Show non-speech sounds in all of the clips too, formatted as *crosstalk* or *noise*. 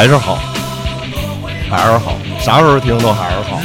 还是好，还是好，啥时候听都还是好。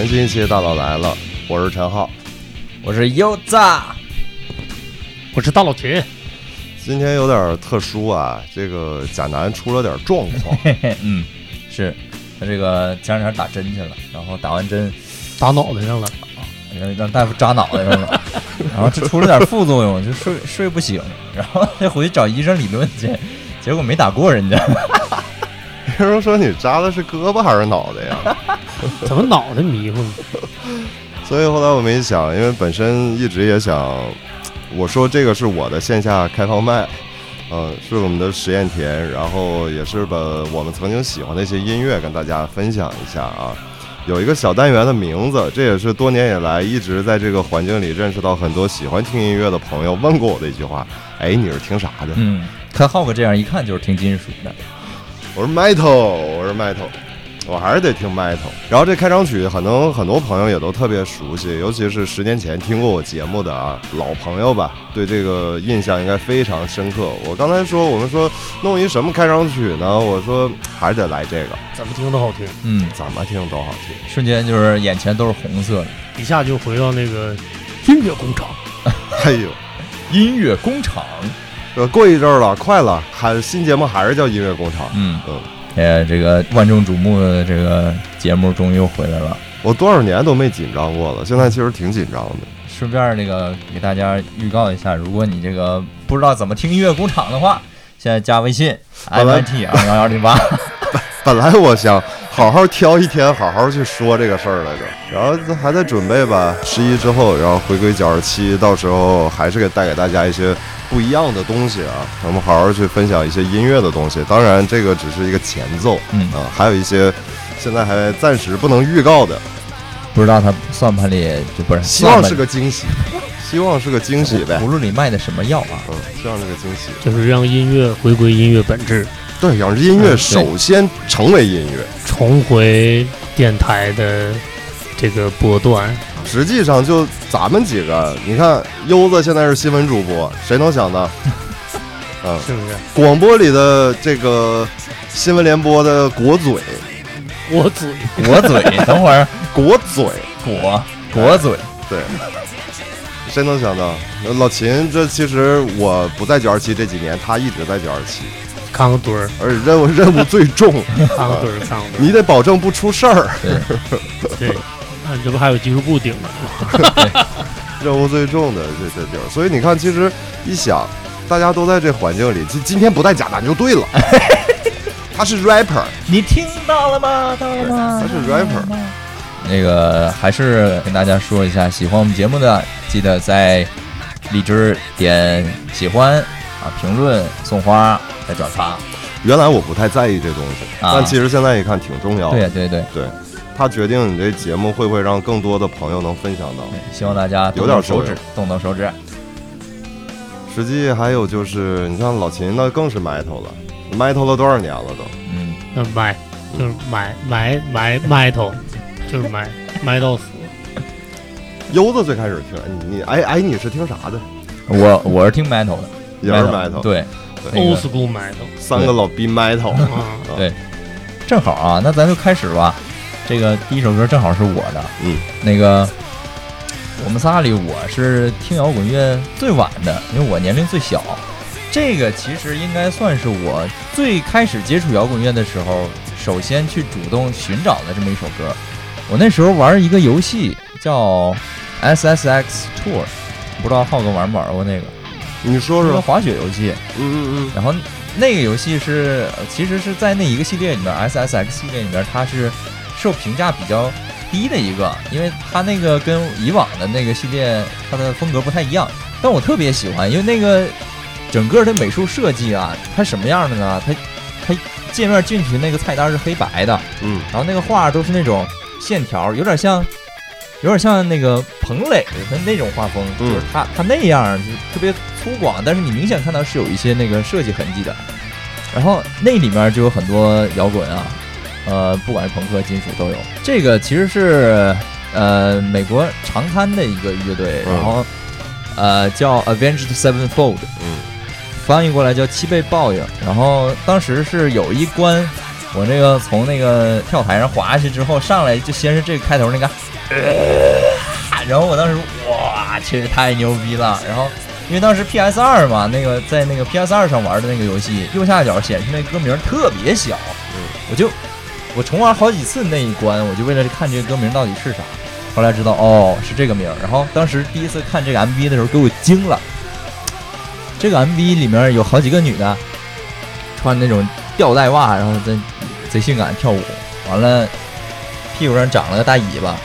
全新一期大佬来了，我是陈浩。我是柚子，我是大老秦，今天有点特殊啊，这个贾南出了点状况，*laughs* 嗯，是他这个前两天打针去了，然后打完针打脑袋上了，让让大夫扎脑袋上了，*laughs* 然后就出了点副作用，就睡睡不醒，然后就回去找医生理论去，结果没打过人家，别人说你扎的是胳膊还是脑袋呀？*laughs* 怎么脑袋迷糊呢？*laughs* 所以后来我们一想，因为本身一直也想，我说这个是我的线下开放麦，呃，是我们的实验田，然后也是把我们曾经喜欢的一些音乐跟大家分享一下啊。有一个小单元的名字，这也是多年以来一直在这个环境里认识到很多喜欢听音乐的朋友问过我的一句话：哎，你是听啥的？嗯，看浩哥这样一看就是听金属的，我是 metal，我是 metal，我还是得听 metal。然后这开场曲，可能很多朋友也都特别熟悉，尤其是十年前听过我节目的啊老朋友吧，对这个印象应该非常深刻。我刚才说，我们说弄一什么开场曲呢？我说还是得来这个，怎么听都好听，嗯，怎么听都好听。瞬间就是眼前都是红色的，一下就回到那个音乐工厂。*laughs* 哎呦，音乐工厂，这过一阵儿了，快了，还新节目还是叫音乐工厂。嗯嗯，呃，这个万众瞩目的这个节目终于又回来了。我多少年都没紧张过了，现在其实挺紧张的。顺便那个给大家预告一下，如果你这个不知道怎么听音乐工厂的话，现在加微信本来 MIT 二幺幺零八。*laughs* 本来我想好好挑一天，好好去说这个事儿来着，然后还在准备吧。十一之后，然后回归九十七，到时候还是给带给大家一些不一样的东西啊。我们好好去分享一些音乐的东西。当然，这个只是一个前奏，嗯啊，还有一些现在还暂时不能预告的，不知道他算盘里就不是，希望是个惊喜，希望是个惊喜呗。无论你卖的什么药啊？嗯，希望是个惊喜。就是让音乐回归音乐本质，对，让音乐首先成为音乐。重回电台的这个波段。实际上就咱们几个，你看优子现在是新闻主播，谁能想到？*laughs* 嗯，是不是？广播里的这个新闻联播的国嘴，国嘴。国嘴，*laughs* 等会儿。国嘴，国。国嘴，对，谁能想到？老秦这其实我不在九二七这几年，他一直在九二七，看个墩儿，而且任务任务最重，*laughs* 看个墩儿，看个墩你得保证不出事儿。对，*laughs* 那这不还有技术部顶着？*laughs* 任务最重的这这地儿，所以你看，其实一想，大家都在这环境里，今今天不带贾南就对了，他是 rapper，你听到了吗？到了吗？他是 rapper，那个还是跟大家说一下，喜欢我们节目的，记得在荔枝点喜欢啊，评论、送花、再转发。原来我不太在意这东西，啊但其实现在一看挺重要的。对对对，对，它决定你这节目会不会让更多的朋友能分享到。希望大家动动手指，动动手指。实际还有就是，你像老秦那更是埋头了，埋头了多少年了都。嗯，那埋就是埋埋埋埋头，就是埋 *laughs* 埋到死。优子最开始听，你你哎哎，你是听啥的？我我是听 metal 的，也是埋头。对，那个 old school metal 三个老逼 metal，啊，对正好啊，那咱就开始吧。这个第一首歌正好是我的，嗯，那个我们仨里我是听摇滚乐最晚的，因为我年龄最小。这个其实应该算是我最开始接触摇滚乐的时候，首先去主动寻找的这么一首歌。我那时候玩一个游戏叫 SSX Tour，不知道浩哥玩没玩过那个？你说说，滑雪游戏。嗯嗯嗯然后那个游戏是呃其实是在那一个系列里面，SSX 系列里面，它是受评价比较低的一个，因为它那个跟以往的那个系列它的风格不太一样，但我特别喜欢，因为那个整个的美术设计啊，它什么样的呢？它它界面进去那个菜单是黑白的，嗯然后那个画都是那种线条，有点像，有点像那个彭磊的那种画风，嗯就是他他那样就特别粗犷，但是你明显看到是有一些那个设计痕迹的。然后那里面就有很多摇滚啊，呃，不管是朋克、金属都有。这个其实是呃美国长滩的一个乐队，嗯然后呃叫 Avenged Sevenfold，嗯翻译过来叫七倍报应。然后当时是有一关，我那个从那个跳台上滑下去之后，上来就先是这个开头那个，呃 *laughs* 然后我当时哇确实太牛逼了。然后因为当时 PS 二嘛，那个在那个 PS 二上玩的那个游戏，右下角显示那歌名特别小，我就我重玩好几次那一关，我就为了看这个歌名到底是啥。后来知道哦是这个名，然后当时第一次看这个 MV 的时候给我惊了。这个 MV 里面有好几个女的，穿那种吊带袜，然后在贼性感跳舞，完了屁股上长了个大尾巴，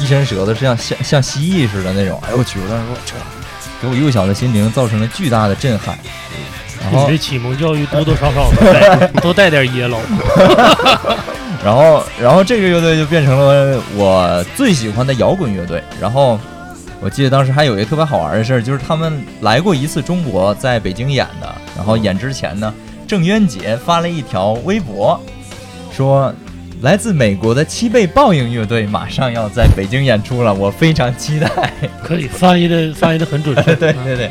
一伸舌头是像像像蜥蜴似的那种。哎呦我去！我当时说这给我幼小的心灵造成了巨大的震撼。然后你这启蒙教育多多少少都 *laughs* 带都带点耶喽。*laughs* 然后，然后这个乐队就变成了我最喜欢的摇滚乐队。然后，我记得当时还有一个特别好玩的事儿，就是他们来过一次中国，在北京演的。然后演之前呢，郑渊洁发了一条微博，说来自美国的七倍报应乐队马上要在北京演出了，我非常期待。可以翻译的翻译的很准确。对 *laughs* 对对。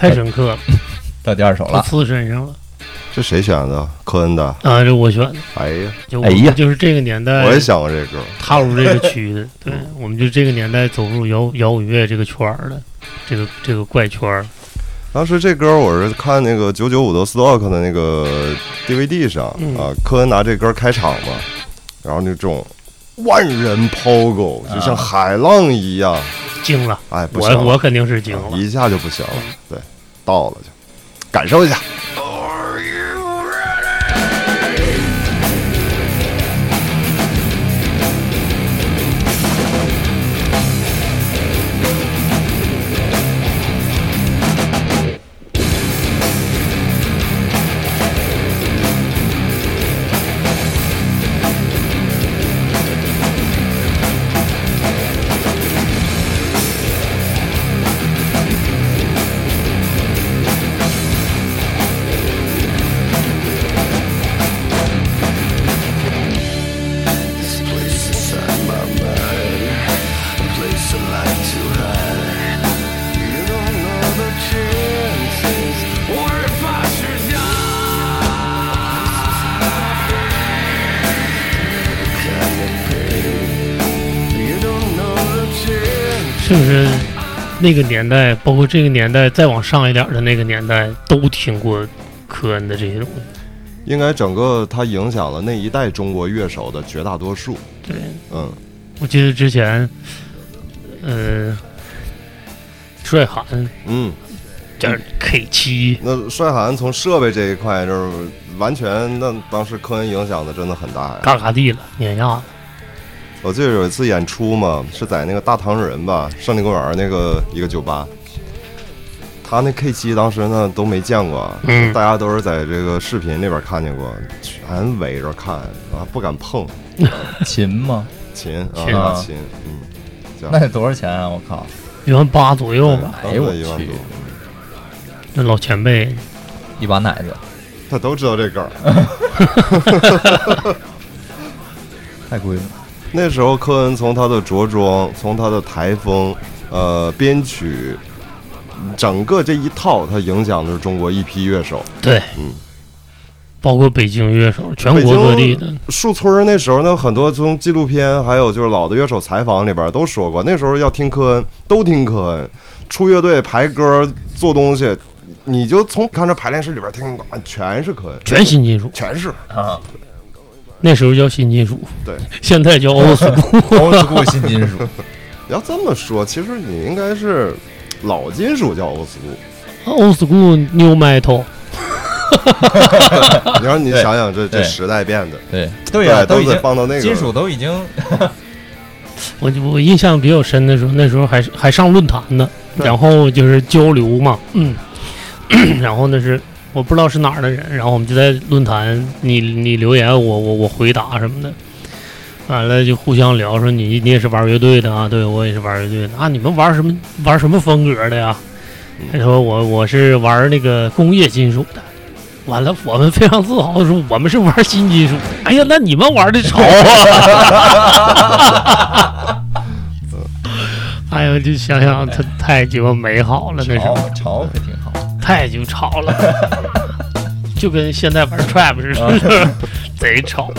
太深刻了，*laughs* 到第二首了，刺身上了这谁选的？科恩的。啊！这我选的，哎呀，就哎呀就是这个年代，我也想过这歌。踏入这个区的，*laughs* 对，我们就这个年代走入摇摇滚乐这个圈儿的，这个这个怪圈儿。当时这歌我是看那个九九五的 Stock 的那个 DVD 上嗯啊，科恩拿这歌开场嘛，然后那种万人 POGO 就像海浪一样，惊了，哎，不行我肯定是惊了。一下就不行了，对，到了就感受一下。那个年代，包括这个年代再往上一点的那个年代，都听过科恩的这些东西？应该整个他影响了那一代中国乐手的绝大多数。对，嗯，我记得之前，呃，帅涵嗯，叫 K 七，那帅寒从设备这一块就是完全，那当时科恩影响的真的很大呀。嘎嘎地了，碾压了。我记得有一次演出嘛，是在那个大唐人吧，胜利公园那个一个酒吧。他那 K 七当时呢都没见过，嗯大家都是在这个视频里边看见过，全围着看啊，不敢碰 *laughs* 琴吗？琴琴啊啊琴，嗯，那得多少钱啊？我靠！一万八左右吧，哎呦我去当时一万多，那老前辈一把奶子，他都知道这梗儿。*laughs* *laughs* 太贵了。那时候科恩从他的着装，从他的台风，呃，编曲，整个这一套，他影响的是中国一批乐手。对，嗯，包括北京乐手，全国各地的，树村儿那时候呢，很多从纪录片还有就是老的乐手采访里边都说过，那时候要听科恩，都听科恩，出乐队排歌做东西，你就从看着排练室里边听，啊全是科恩，全新金属，全是。啊，那时候叫新金属，对。*laughs* 现在叫 *laughs* old school。old school 新金属，要这么说，其实你应该是老金属叫 old school，old school new metal，*laughs* 你让你想想这这时代变的，对对呀，都得已经放到那个金属都已经我就我印象比较深的时候，那时候还还上论坛呢，然后就是交流嘛，嗯，*coughs* 然后那是我不知道是哪儿的人，然后我们就在论坛，你你留言，我我我回答什么的，完了就互相聊，说你你也是玩乐队的啊，对我也是玩乐队的啊，你们玩什么玩什么风格的呀？他说我我是玩那个工业金属的。完了，我们非常自豪的说，我们是玩新金属。哎呀，那你们玩的潮啊！*laughs* 哎呀，就想想他太鸡巴美好了，那时候潮潮可挺好。太鸡巴潮了，*laughs* 就跟现在玩 trap 似啊的，贼吵，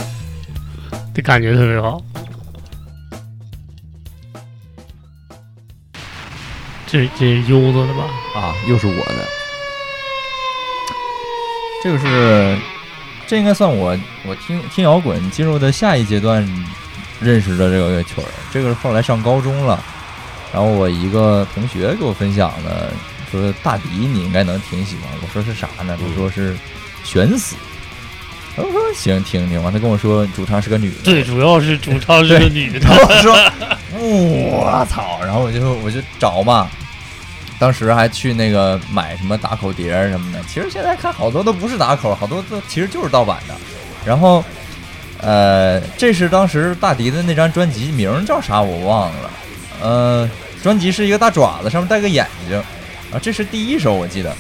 这感觉特别好。这这是优子的吧？啊，又是我的。这个是，这应该算我我听听摇滚进入的下一阶段认识的这个乐曲儿。这个是后来上高中了，然后我一个同学给我分享的，说大迪你应该能挺喜欢。我说是啥呢？他说是悬死。我说行，听听完，他跟我说主唱是个女的。对主要是主唱是个女的，我说，我操！然后我就我就找嘛，当时还去那个买什么打口碟儿什么的。其实现在看好多都不是打口，好多都其实就是盗版的。然后，呃，这是当时大迪的那张专辑，名叫啥我忘了。呃，专辑是一个大爪子，上面带个眼睛，啊，这是第一首我记得。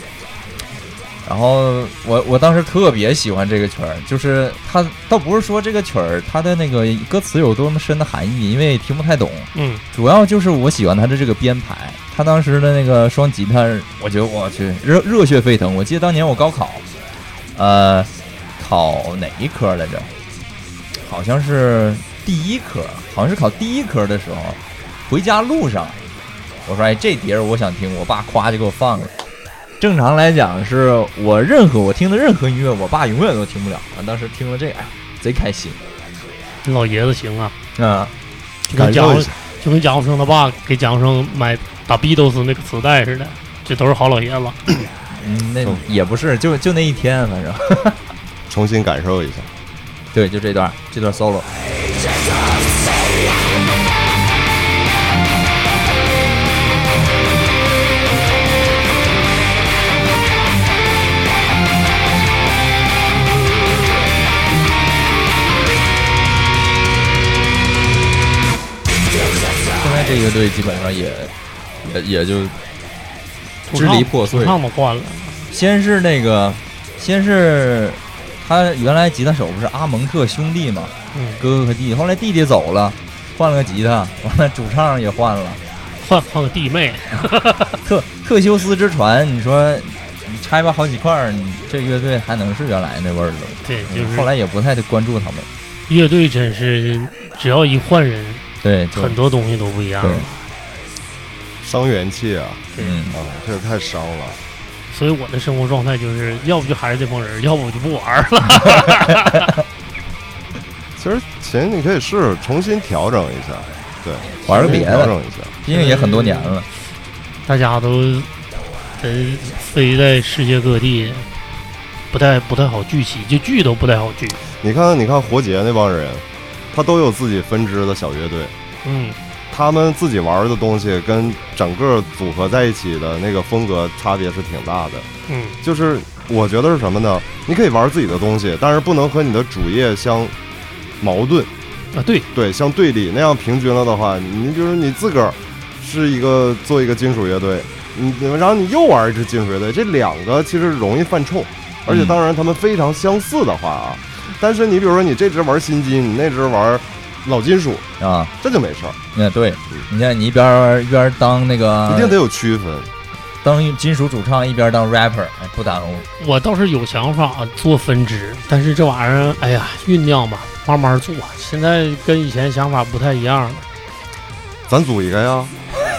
然后我我当时特别喜欢这个曲儿，就是它倒不是说这个曲儿它的那个歌词有多么深的含义，因为听不太懂，嗯，主要就是我喜欢它的这个编排，他当时的那个双吉他，我觉得我去热热血沸腾。我记得当年我高考，呃，考哪一科来着？好像是第一科，好像是考第一科的时候，回家路上，我说哎这碟儿我想听，我爸夸就给我放了。正常来讲，是我任何我听的任何音乐，我爸永远都听不了。啊，当时听了这个，哎，贼开心老爷子行啊，啊！就跟蒋。就跟蒋武生他爸给蒋武生买打 Beatles 那个磁带似的，这都是好老爷子。嗯，那嗯也不是，就就那一天，反正 *laughs* 重新感受一下。对，就这段这段 solo。这乐队基本上也也也就支离破碎。主唱都换了，先是那个，先是他原来吉他手不是阿蒙特兄弟嘛，嗯，哥哥和弟弟，后来弟弟走了，换了个吉他，完了主唱也换了，换换个弟妹，*laughs* 特特修斯之船，你说你拆吧好几块儿，你这乐队还能是原来那味儿了？对，就是。后来也不太关注他们，乐队真是只要一换人，对，就很多东西都不一样了。伤元气啊！嗯，啊，这也太伤了。所以我的生活状态就是，要不就还是这帮人，*laughs* 要不我就不玩儿了。*laughs* 其实琴你可以试试重新调整一下，对，玩个别的调整一下。毕竟也很多年了。大家都真飞在世界各地，不太不太好聚齐，就聚都不太好聚。你看，你看活结那帮人，他都有自己分支的小乐队，嗯，他们自己玩的东西跟整个组合在一起的那个风格差别是挺大的。嗯，就是我觉得是什么呢？你可以玩自己的东西，但是不能和你的主业相矛盾，啊，对，对，相对立。那样平均了的话，你就是你自个儿是一个做一个金属乐队，你然后你又玩一支金属乐队，这两个其实容易犯冲，而且嗯当然他们非常相似的话啊，但是你比如说你这只玩新金，你那只玩老金属，啊，这就没事儿，那对，你看你一边儿一边儿当那个一定得有区分。当金属主唱，一边儿当 rapper，哎，不耽误。我倒是有想法做分支，但是这玩意儿，哎呀，酝酿吧，慢慢做。现在跟以前想法不太一样了。咱组一个呀，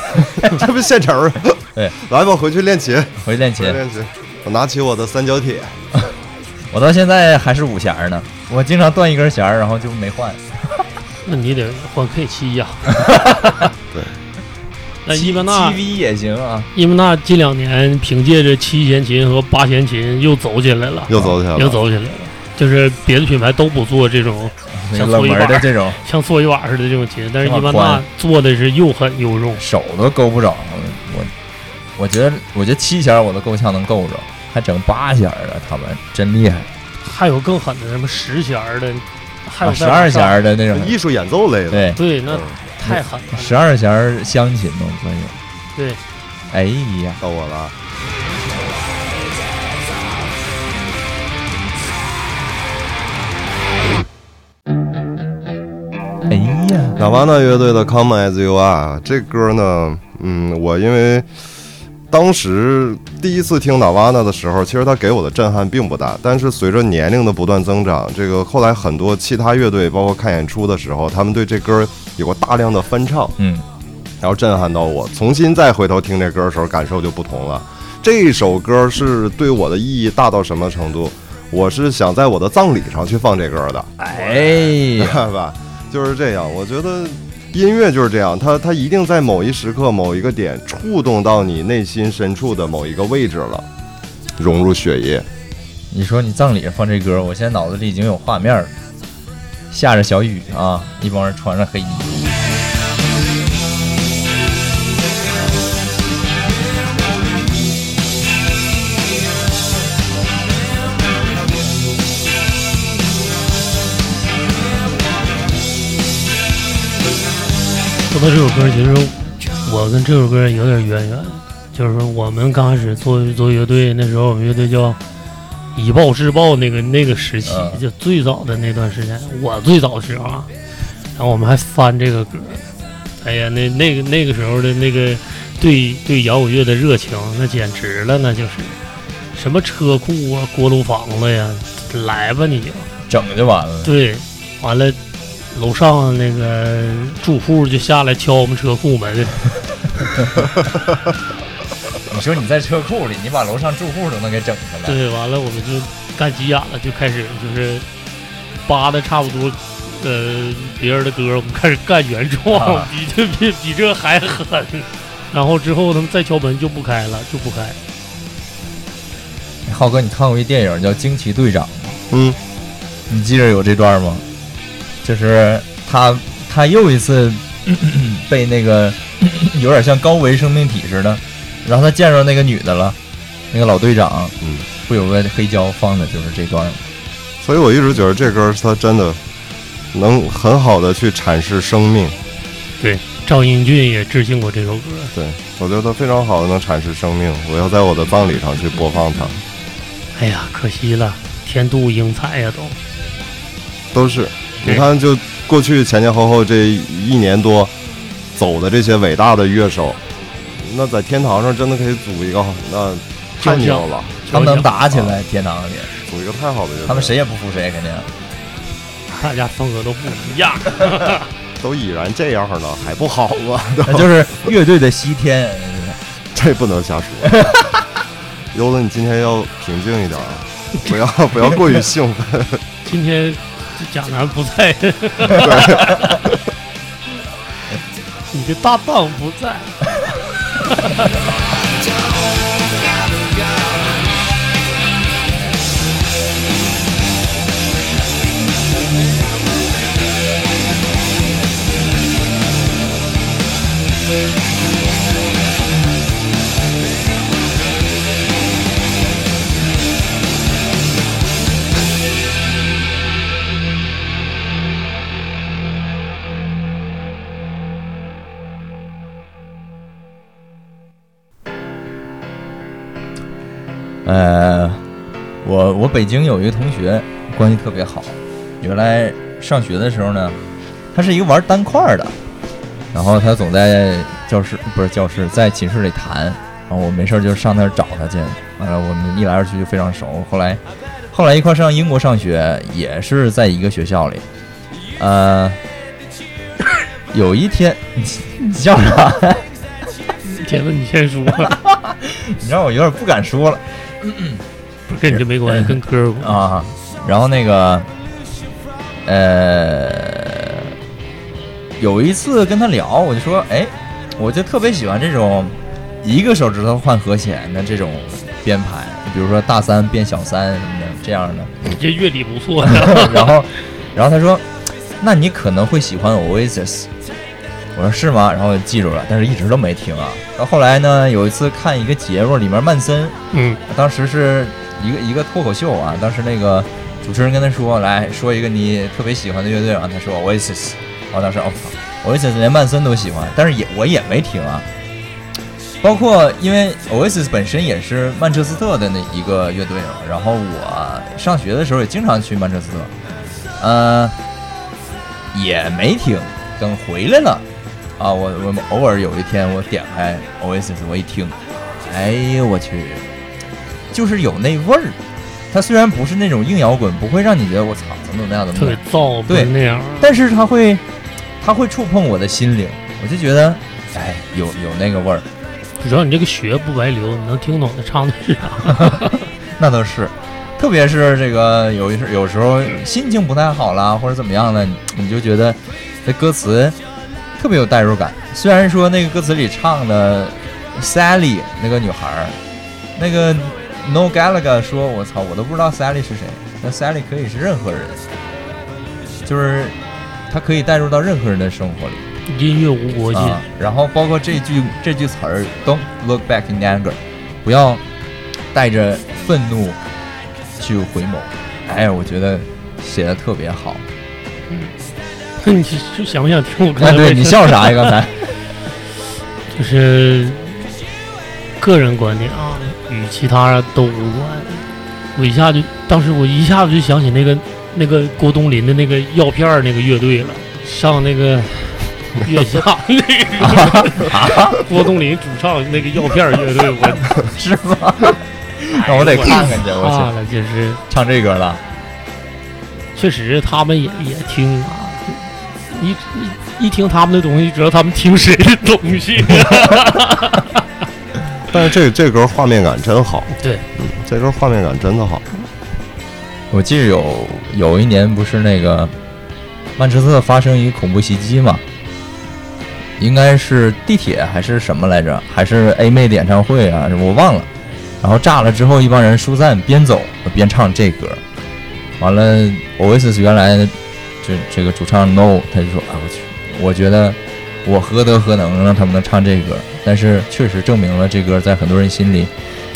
*laughs* 这不现成儿？对，来吧，回去练琴，回去练琴，练琴。我拿起我的三角铁，*laughs* 我到现在还是五弦儿呢，我经常断一根弦儿，然后就没换。*laughs* 那你得换 K 七呀。对。那伊曼纳七 V 也行啊，伊曼纳近两年凭借着七弦琴和八弦琴又走起来了，又走起来了，又走起来了。就是别的品牌都不做这种像冷搓衣板门的这种像搓衣板似的这种琴，但是伊曼纳做的是又狠又重。手都够不着。我我觉得，我觉得七弦儿我都够呛能够着，还整八弦儿的，他们真厉害。还有更狠的，什么十弦儿的，还有啊十二弦儿的那种，艺术演奏类的。对，对，那嗯太狠了。十二弦儿乡琴都算有。对，哎呀，到我了。哎呀，纳瓦纳乐队的《Come As You Are》这歌呢，嗯，我因为当时第一次听纳瓦纳的时候，其实它给我的震撼并不大。但是随着年龄的不断增长，这个后来很多其他乐队，包括看演出的时候，他们对这歌有过大量的翻唱，嗯，然后震撼到我。重新再回头听这歌的时候，感受就不同了。这首歌是对我的意义大到什么程度？我是想在我的葬礼上去放这歌的。哎呀，*laughs* 看吧，就是这样。我觉得音乐就是这样，它它一定在某一时刻、某一个点触动到你内心深处的某一个位置了，融入血液。你说你葬礼放这歌，我现在脑子里已经有画面了，下着小雨啊，一帮人穿着黑衣到这首歌，其实我跟这首歌有点渊源，就是说我们刚开始做做乐队，那时候我们乐队叫以暴制暴，那个那个时期，嗯就最早的那段时间，我最早的时候啊，然后我们还翻这个歌，哎呀，那那个那个时候的那个对对摇滚乐的热情，那简直了，那就是什么车库啊、锅炉房子呀，来吧你就。整就完了。对，完了，楼上那个住户就下来敲我们车库门，*laughs* 你说你在车库里，你把楼上住户都能给整下来，对，完了我们就干急眼了，就开始就是扒的差不多，呃，别人的歌，我们开始干原创，啊比这比比这还狠。然后之后他们再敲门就不开了，就不开。浩哥，你看过一电影叫《惊奇队长》吗？嗯，你记着有这段吗？就是他他又一次被那个有点像高维生命体似的，然后他见着那个女的了，那个老队长，嗯，不有个黑胶放的就是这段吗？所以我一直觉得这歌他真的能很好的去阐释生命。对赵英俊也致敬过这首歌。对我觉得他非常好的能阐释生命。我要在我的葬礼上去播放它，哎呀，可惜了，天妒英才呀都。都是对你看，就过去前前后后这一年多走的这些伟大的乐手，那在天堂上真的可以组一个，那太牛了，他们能打起来，天堂里，组一个太好的乐队，他们谁也不服谁，肯定。*laughs* 大家风格都不一样。*laughs* 都已然这样了，还不好吗？那就是乐队的西天。*laughs* 这不能瞎说。优子，你今天要平静一点啊，不要不要过于兴奋。今天这贾楠不在，*laughs* 你的搭档不在。*laughs* 呃，我我北京有一个同学关系特别好，原来上学的时候呢，他是一个玩单块的，然后他总在教室不是教室，在寝室里弹，然后我没事就上那儿找他去，完了我们一来二去就非常熟，后来后来一块上英国上学，也是在一个学校里，呃，有一天你你叫啥？铁子，你先说，*laughs* 你让我有点不敢说了。不是跟你这没关系，跟歌有关。啊，然后那个，呃，有一次跟他聊，我就说，哎，我就特别喜欢这种一个手指头换和弦的这种编排，比如说大三变小三什么的这样的。你这乐理不错 *laughs* 然后，然后他说，那你可能会喜欢 Oasis。我说是吗？然后记住了，但是一直都没听啊。到后来呢，有一次看一个节目，里面曼森嗯，当时是一个一个脱口秀啊，当时那个主持人跟他说，来说一个你特别喜欢的乐队，然后他说 Oasis，然后当时我、操，Oasis 连曼森都喜欢，但是也我也没听啊。包括因为 Oasis 本身也是曼彻斯特的那一个乐队嘛，然后我上学的时候也经常去曼彻斯特，呃，也没听，等回来了。啊，我我偶尔有一天我点开 Oasis，我一听，哎呦我去，就是有那味儿。它虽然不是那种硬摇滚，不会让你觉得我操怎么怎么样怎么特别对那样。但是它会，它会触碰我的心灵，我就觉得，哎，有有那个味儿，只要你这个血不白流，你能听懂他唱的是啥。*laughs* 那倒是。特别是这个有有时候心情不太好啦，或者怎么样的，你你就觉得这歌词特别有代入感。虽然说那个歌词里唱的 Sally 那个女孩儿，那个 No Gallagher 说：“我操，我都不知道 Sally 是谁。”那 Sally 可以是任何人，就是她可以带入到任何人的生活里。音乐无国界，啊，然后包括这句这句词儿，Don't look back in anger，不要带着愤怒去回眸。哎，我觉得写的特别好。*laughs* 你就想不想听我刚哎，才为对 *laughs* 你笑啥呀？刚才就是个人观点啊，与其他都无关。我一下就，当时我一下子就想起那个那个郭冬临的那个药片儿那个乐队了，上那个 *laughs* 月下那个郭冬临主唱那个药片乐队，我是吗？那我得看看去，我去怕了，就是唱这歌了。确实他们也也听啊，一一一听他们的东西，就知道他们听谁的东西。*laughs* 但是这这歌画面感真好，对，嗯，这歌画面感真的好。我记得有有一年不是那个曼彻斯特发生一个恐怖袭击嘛，应该是地铁还是什么来着？还是 A 妹的演唱会啊？我忘了。然后炸了之后，一帮人疏散，边走边唱这歌。完了，Oasis 原来这这个主唱 No 他就说啊，我去，我觉得我何德何能让他们能唱这歌？但是确实证明了这歌在很多人心里，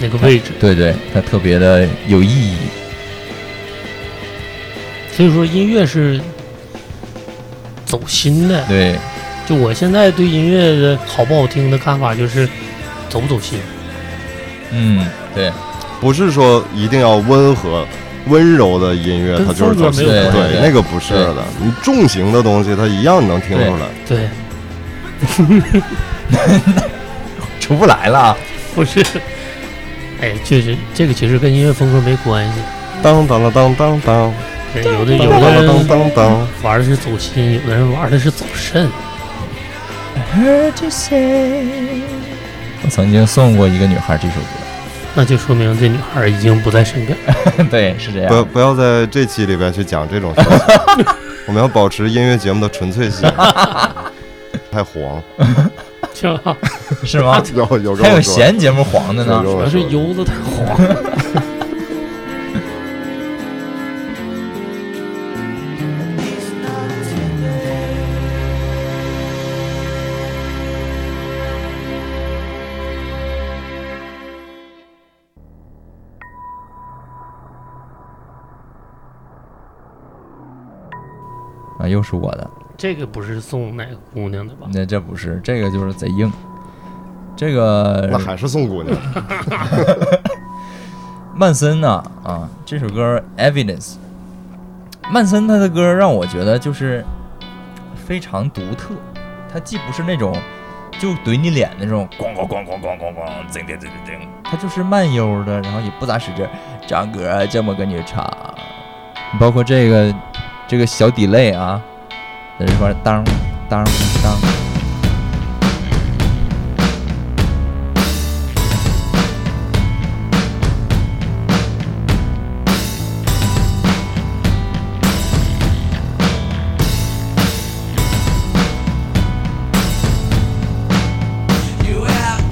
那个位置，对对，它特别的有意义。所以说音乐是走心的。对，就我现在对音乐的好不好听的看法，就是走不走心。嗯，对。不是说一定要温和、温柔的音乐，它就是走心。对，那个不是的。你重型的东西，它一样能听出来。对，出 *laughs* 不来了。不是。哎，确实这个其实跟音乐风格没关系。当当当当当当，对，有的有当当的人当当当。玩的是走心，有的人玩的是走肾。I heard you say 我曾经送过一个女孩这首歌，那就说明这女孩已经不在身边。*laughs* 对，是这样。不要不要在这期里边去讲这种事情，*laughs* 我们要保持音乐节目的纯粹性。*laughs* 太黄，是吧？是吗？有有跟还有闲节目黄的呢主要是油子太黄。又是我的。这个不是送哪个姑娘的吧？那这不是，这个就是贼硬。这个那还是送姑娘，*laughs* 曼森呢啊这首歌《Evidence》，曼森他的歌让我觉得就是非常独特，他既不是那种就怼你脸那种咣咣咣咣咣咣咣，叮叮叮叮叮，他就是慢悠的，然后也不咋使劲儿，张哥这么跟你唱，包括这个这个小 delay 啊，在这块儿当当当。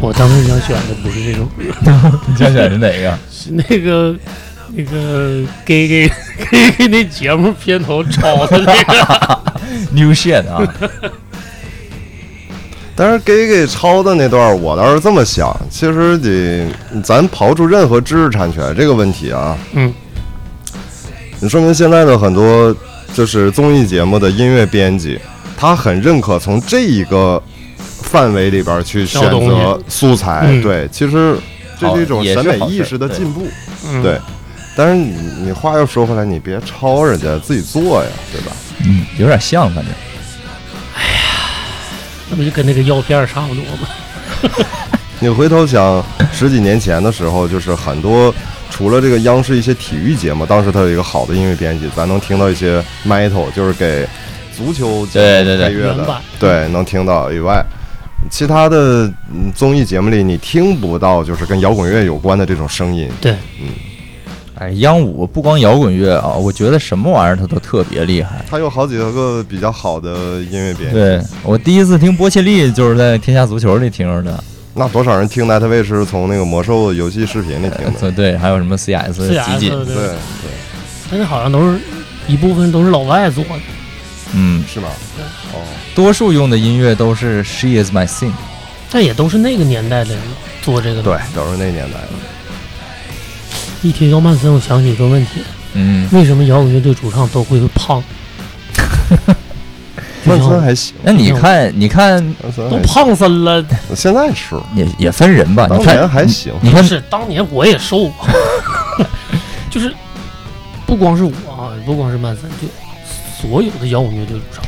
我当时想选的不是这首歌，*laughs* 你想选是哪个？*laughs* 是那个那个 gay gay gay gay 那节目片头抄的那个。New shit 啊！但是给给抄的那段，我倒是这么想，其实得咱刨出任何知识产权这个问题啊，嗯，你说明现在的很多就是综艺节目的音乐编辑，他很认可从这一个范围里边去选择素材，嗯对，其实这是一种审美意识的对进步，嗯对。但是你你话又说回来，你别抄人家，自己做呀，对吧？嗯，有点像，反正。哎呀那不就跟那个药片儿差不多吗？*laughs* 你回头想十几年前的时候，就是很多除了这个央视一些体育节目，当时它有一个好的音乐编辑，咱能听到一些 metal，就是给足球节目对对对配乐的对，能听到以外，其他的嗯综艺节目里你听不到，就是跟摇滚乐有关的这种声音。对，哎，央五不光摇滚乐啊，我觉得什么玩意儿它都特别厉害。它有好几个比较好的音乐编辑，对我第一次听波切利就是在《天下足球》里听着的，那多少人听 Nightwish 是从那个魔兽游戏视频里听的？对对，还有什么 CS 集锦，对对，对，但是好像都是一部分都是老外做的。嗯，是吗？哦，多数用的音乐都是 She Is My Thing 但也都是那个年代的人做这个的。对，都是那年代的。一提到曼森，我想起一个问题：嗯，为什么摇滚乐队主唱都会胖？*laughs* 曼森还行，那你看，你看都胖森了。现在是，也也分人吧，当你看年还行。你看是当年我也瘦过，*laughs* 就是不光是我啊，不光是曼森，就所有的摇滚乐队主唱，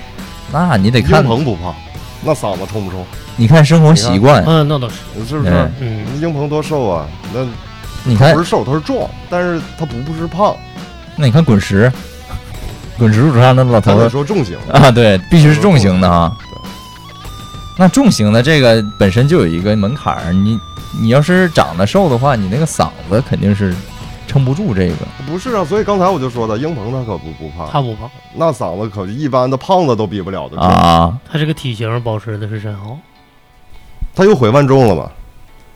那你得英看，鹏不胖，那嗓子冲不冲？你看生活习惯，嗯，那倒是，是不是对？嗯，英鹏多瘦啊？那你看不是瘦，他是壮，但是他不不是胖。那你看滚石，滚石主唱那老头子说重型，啊，对，必须是重型的啊。那重型的这个本身就有一个门槛儿，你你要是长得瘦的话，你那个嗓子肯定是撑不住这个。不是啊？所以刚才我就说的，英鹏他可不不胖，他不胖，那嗓子可一般的胖子都比不了的重。啊，他这个体型保持的是真好。他又回万众了嘛？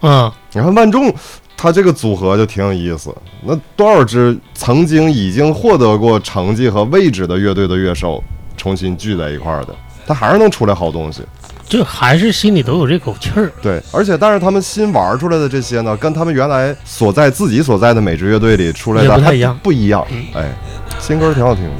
嗯，你看万众，他这个组合就挺有意思。那多少支曾经已经获得过成绩和位置的乐队的乐手重新聚在一块儿的，他还是能出来好东西。这还是心里都有这口气儿。对，而且但是他们新玩出来的这些呢，跟他们原来所在自己所在的每支乐队里出来的还不太一样不一样嗯。哎，新歌挺好听的。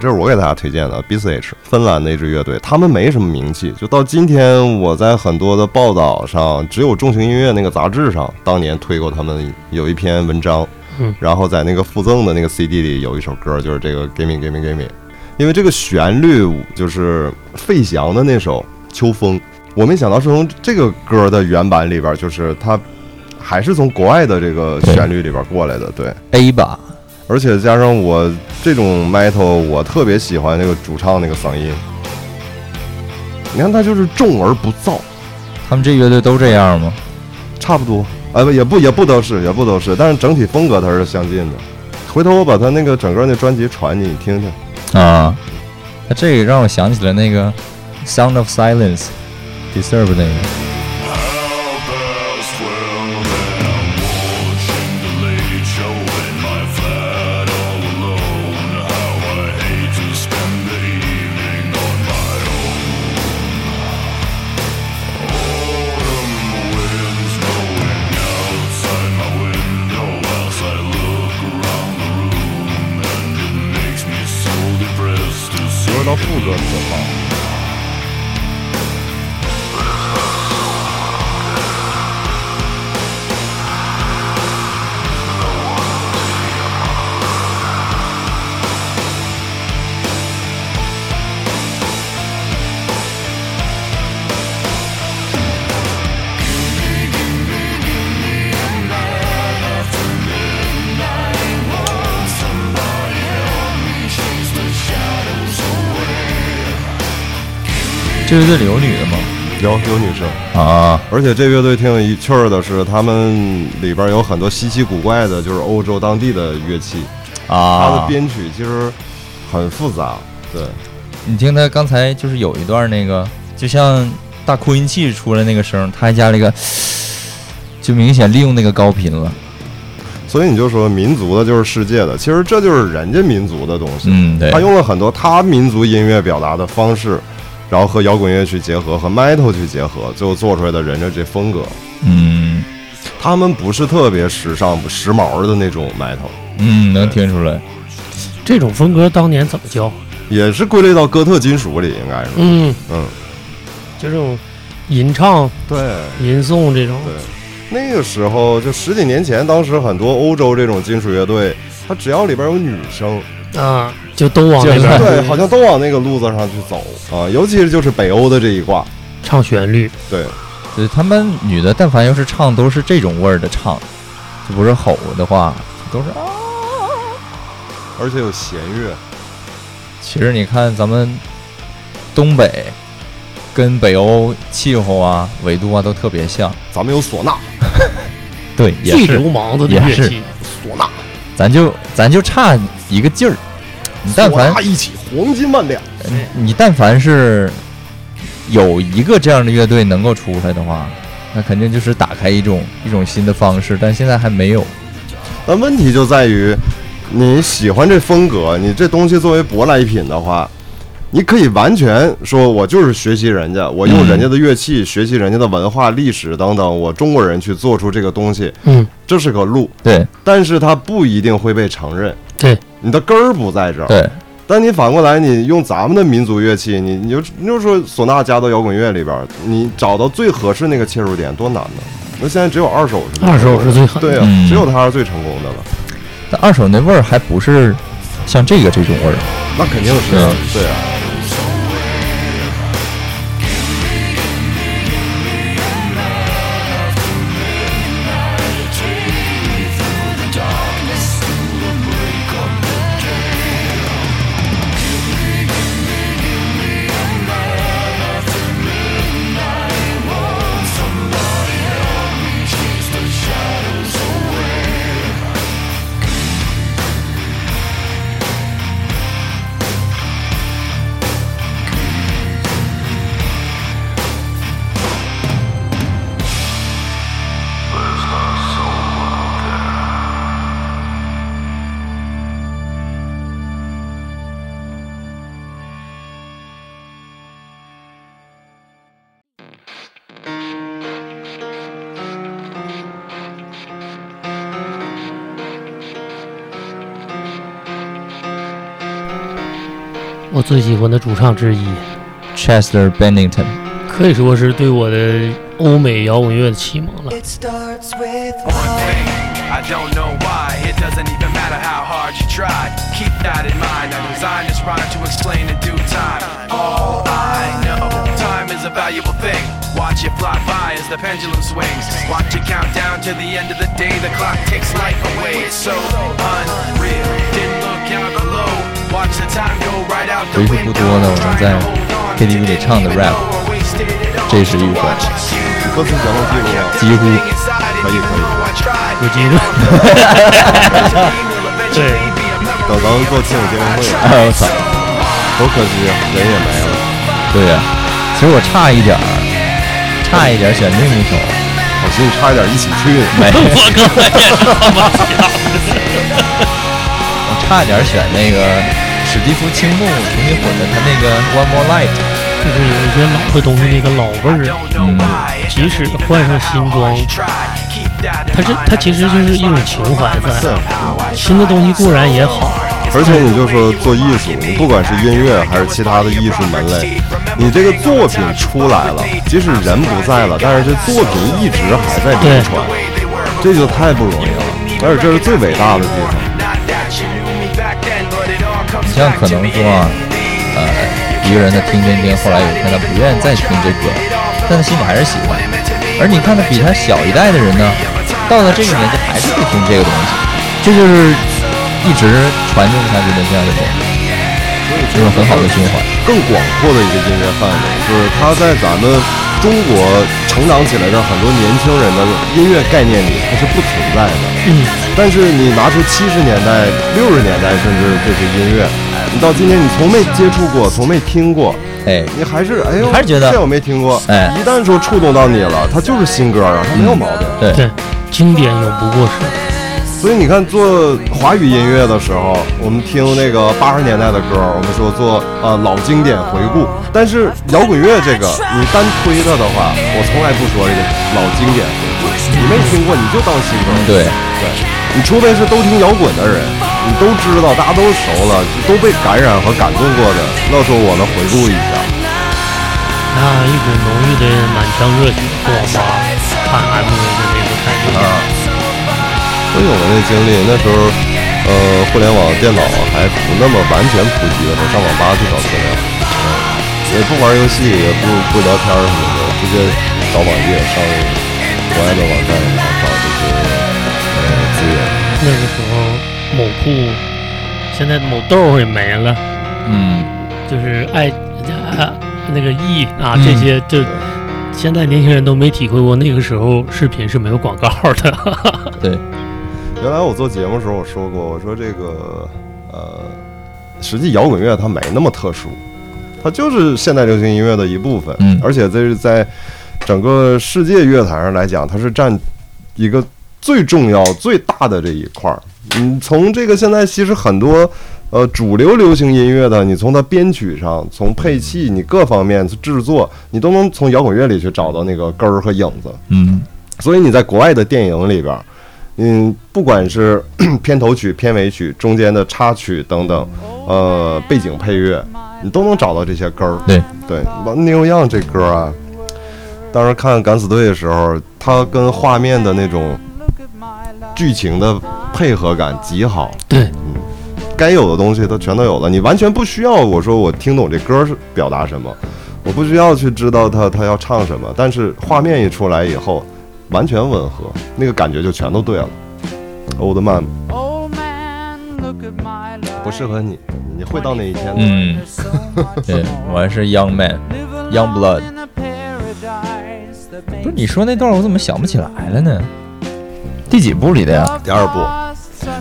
这是我给大家推荐的 b c h 芬兰的一支乐队，他们没什么名气，就到今天我在很多的报道上，只有重型音乐那个杂志上当年推过他们有一篇文章，嗯然后在那个附赠的那个 CD 里有一首歌，就是这个 Give Me Give Me Give Me，因为这个旋律就是费翔的那首《秋风》，我没想到是从这个歌的原版里边，就是它还是从国外的这个旋律里边过来的，对。A 吧，而且加上我这种 metal，我特别喜欢那个主唱那个嗓音。你看他就是重而不燥，他们这乐队都这样吗？差不多，哎不也不也不都是也不都是，但是整体风格它是相近的。回头我把他那个整个那专辑传你，你听听。啊，那这个让我想起了那个《Sound of Silence》，Deserve 那个。这乐队里有女的吗？有有女生，啊，而且这乐队挺有一趣儿的是，他们里边有很多稀奇古怪的，就是欧洲当地的乐器啊。它的啊，编曲其实很复杂，对，你听他刚才就是有一段那个，就像大扩音器出来那个声，他还加了一个，就明显利用那个高频了。所以你就说民族的就是世界的，其实这就是人家民族的东西。嗯，对他，用了很多他民族音乐表达的方式，然后和摇滚乐去结合，和 metal 去结合，最后做出来的人家这风格。嗯他们不是特别时尚、时髦的那种 metal，嗯，能听出来。这种风格当年怎么叫？也是归类到哥特金属里，应该是。嗯，嗯，就这种吟唱、对吟诵这种，对。那个时候就十几年前，当时很多欧洲这种金属乐队，它只要里边有女生，啊，就都往那就是边对，好像都往那个路子上去走啊。尤其是就是北欧的这一挂，唱旋律，对，对他们女的，但凡要是唱，都是这种味儿的唱，就不是吼的话，都是啊。而且有弦乐，其实你看咱们东北跟北欧气候啊、纬度啊都特别像，咱们有唢呐，*laughs* 对，也最是流氓的也是。乐器，唢呐，咱就咱就差一个劲儿。你但凡一起，黄金万两。你但凡是有一个这样的乐队能够出来的话，那肯定就是打开一种一种新的方式，但现在还没有。但问题就在于，你喜欢这风格，你这东西作为舶来品的话，你可以完全说，我就是学习人家，我用嗯人家的乐器，学习人家的文化、历史等等，我中国人去做出这个东西，嗯，这是个路，对但是它不一定会被承认。对，你的根儿不在这儿。对，但你反过来，你用咱们的民族乐器，你你就你就说唢呐加到摇滚乐里边儿，你找到最合适那个切入点多难呢？那现在只有二手是最二手是最狠的对啊，嗯只有它是最成功的了。但二手那味儿还不是像这个这种味儿。那肯定是啊对啊。最喜欢的主唱之一， Chester Bennington，可以说是对我的欧美摇滚乐的启蒙了。 It starts with One thing, I don't know why. It doesn't even matter how hard you try. Keep that in mind. I designed this rhyme to explain in due time. All I know, time is a valuable thing. Watch it fly by as the pendulum swings. Watch it count down to the end of the day. The clock takes life away. It's so unreal. Didn't look out below. Watch the time go right out the 为数不.多的我们在 KTV 里唱的 rap，这是一首歌词全都记录了，几乎可以可以。我记得，*laughs* 对，等咱们做亲友见面会，*laughs* 哎我操，多可惜，人也没了。对呀、其实我差一点儿，差一点儿选另一首，我寻思你差一点一起去呢。没，*laughs* 我刚才也是这么想差一点儿选那个史蒂夫青木重新混的他那个 One More Light，就是有一些老的东西那个老味儿，嗯，即使换上新装，它是它其实就是一种情怀在。新的东西固然也好，而且你就说做艺术，你不管是音乐还是其他的艺术门类，你这个作品出来了，即使人不在了，但是这作品一直还在流传，这就太不容易了。而且这是最伟大的地方。像可能说，呃，一个人他听听听，后来有一天他不愿意再听这歌，但他心里还是喜欢。而你看他比他小一代的人呢，到了这个年纪还是会听这个东西，这就是一直传承下去的这样一种这种很好的循环。更广阔的一个音乐范围，就是他在咱们中国成长起来的很多年轻人的音乐概念里，它是不存在的。嗯，但是你拿出七十年代、六十年代甚至这些音乐，你到今天你从没接触过，从没听过，哎，你还是哎呦，还是觉得这我没听过。哎一旦说触动到你了，它就是新歌啊，它没有毛病。对，对，经典永不过时。所以你看，做华语音乐的时候，我们听那个八十年代的歌，我们说做呃老经典回顾。但是摇滚乐这个，你单推它的话，我从来不说这个老经典回顾。你没听过，你就当新歌。对，对，你除非是都听摇滚的人，你都知道，大家都熟了，都被感染和感动过的，那时候我能回顾一下。那一股浓郁的满腔热血和网吧看 MV 的那个感觉。啊都有了那经历。那时候，呃，互联网电脑还不那么完全普及的时候，上网吧去找资料，嗯，也不玩游戏，也不不聊天什么的，直接找网页，上国外的网站，然后找这些呃资源。那个时候某酷，现在某豆也没了，嗯，就是爱啊那个 E 啊嗯。这些，就现在年轻人都没体会过那个时候视频是没有广告的。对，*laughs* 原来我做节目的时候我说过，我说这个呃，实际摇滚乐它没那么特殊，它就是现代流行音乐的一部分，嗯。而且这是在整个世界乐坛上来讲，它是占一个最重要、最大的这一块儿。嗯，从这个现在其实很多呃主流流行音乐的，你从它编曲上、从配器、你各方面制作，你都能从摇滚乐里去找到那个根儿和影子。嗯，所以你在国外的电影里边儿，嗯，不管是 *clears throat* 片头曲、片尾曲、中间的插曲等等，呃，背景配乐，你都能找到这些根儿。对对，完 Neil Young 这歌啊，当时看《敢死队》的时候，它跟画面的那种剧情的配合感极好。对，嗯该有的东西它全都有了，你完全不需要我说我听懂这歌是表达什么，我不需要去知道他他要唱什么，但是画面一出来以后，完全吻合，那个感觉就全都对了。Old Man 不适合你，你会到那一天的。嗯，*laughs* 对我还是 Young Man，Young Blood。不是你说那段我怎么想不起来了呢？第几部里的呀？第二部，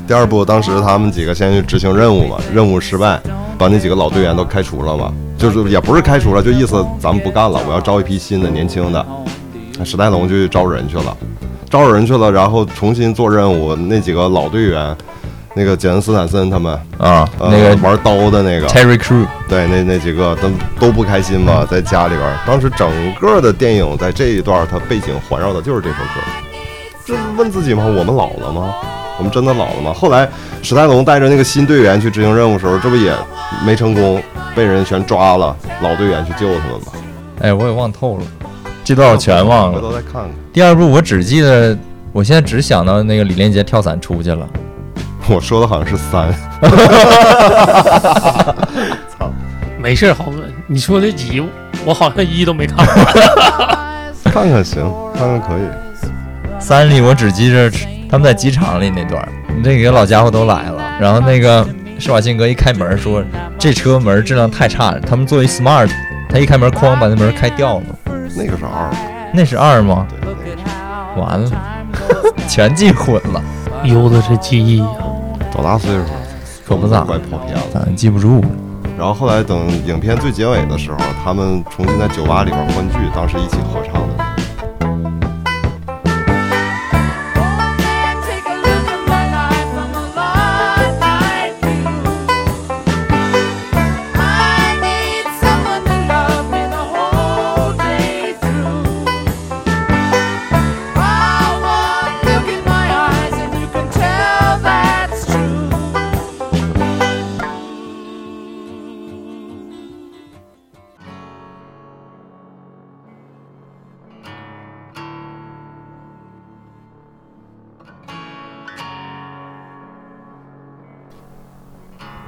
第二部当时他们几个先去执行任务嘛，任务失败，把那几个老队员都开除了嘛，就是也不是开除了，就意思咱们不干了，我要招一批新的年轻的。史泰龙就去招人去了，招人去了，然后重新做任务，那几个老队员，那个杰恩斯坦森他们，啊，呃、那个玩刀的那个，Terry Crew，对，那那几个都都不开心嘛，在家里边，当时整个的电影在这一段，它背景环绕的就是这首歌。这是问自己吗？我们老了吗？我们真的老了吗？后来史泰龙带着那个新队员去执行任务的时候，这不也没成功，被人全抓了，老队员去救他们吗？哎，我也忘透了，这段我全忘了。回头再看看。第二部我只记得，我现在只想到那个李连杰跳伞出去了。我说的好像是三，*laughs* 操没事儿，豪哥，你说的几，我好像一都没看过。*laughs* 看看行，看看可以。三里我只记着他们在机场里那段儿，那几个老家伙都来了，然后那个施瓦辛格一开门说这车门质量太差了，他们作为 smart，他一开门哐把那门开掉了，那个是二，那是二吗？对，那个是完了，*laughs* 全记混了，悠的这记忆啊，多大岁数？可不咋快跑偏了。咱记不住了。然后后来等影片最结尾的时候，他们重新在酒吧里边欢聚，当时一起合唱的。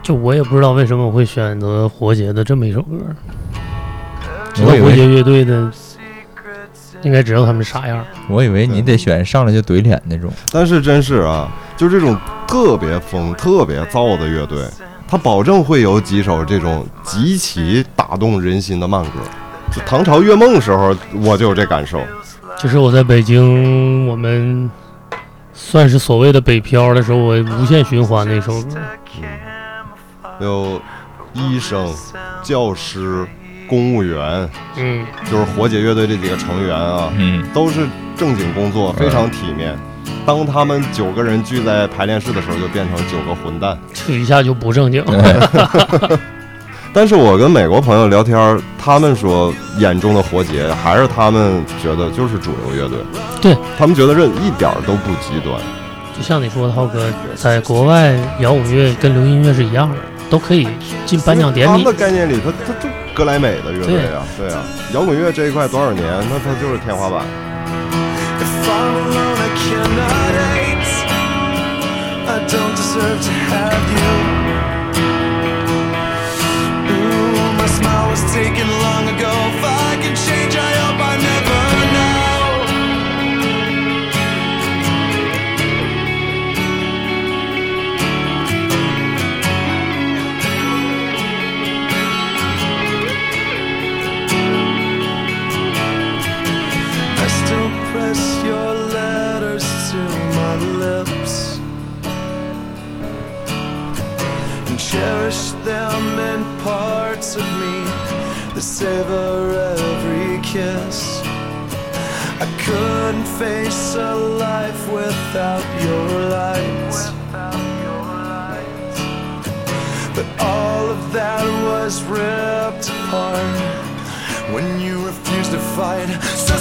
就我也不知道为什么我会选择活结的这么一首歌。知道我以为活结乐队的，应该知道他们啥样。我以为你得选上来就怼脸那种。但是真是啊，就这种特别疯、特别燥的乐队，他保证会有几首这种极其打动人心的慢歌。就唐朝月梦时候，我就有这感受。就是我在北京，我们算是所谓的北漂的时候，我无限循环那首歌。有医生、教师、公务员，嗯，就是活结乐队这几个成员啊，嗯，都是正经工作，非常体面。当他们九个人聚在排练室的时候，就变成九个混蛋。这一下就不正经了。*laughs* 但是我跟美国朋友聊天，他们说眼中的活结还是他们觉得就是主流乐队，对他们觉得这一点儿都不极端。就像你说的，浩哥，在国外摇滚乐跟流行音乐是一样的，都可以进颁奖典礼他们的。概念里，他他就格莱美的乐队啊，对啊，摇滚乐这一块多少年，那它就是天花板。If parts of me that savor every kiss. I couldn't face a life without your light. But all of that was ripped apart when you refused to fight. So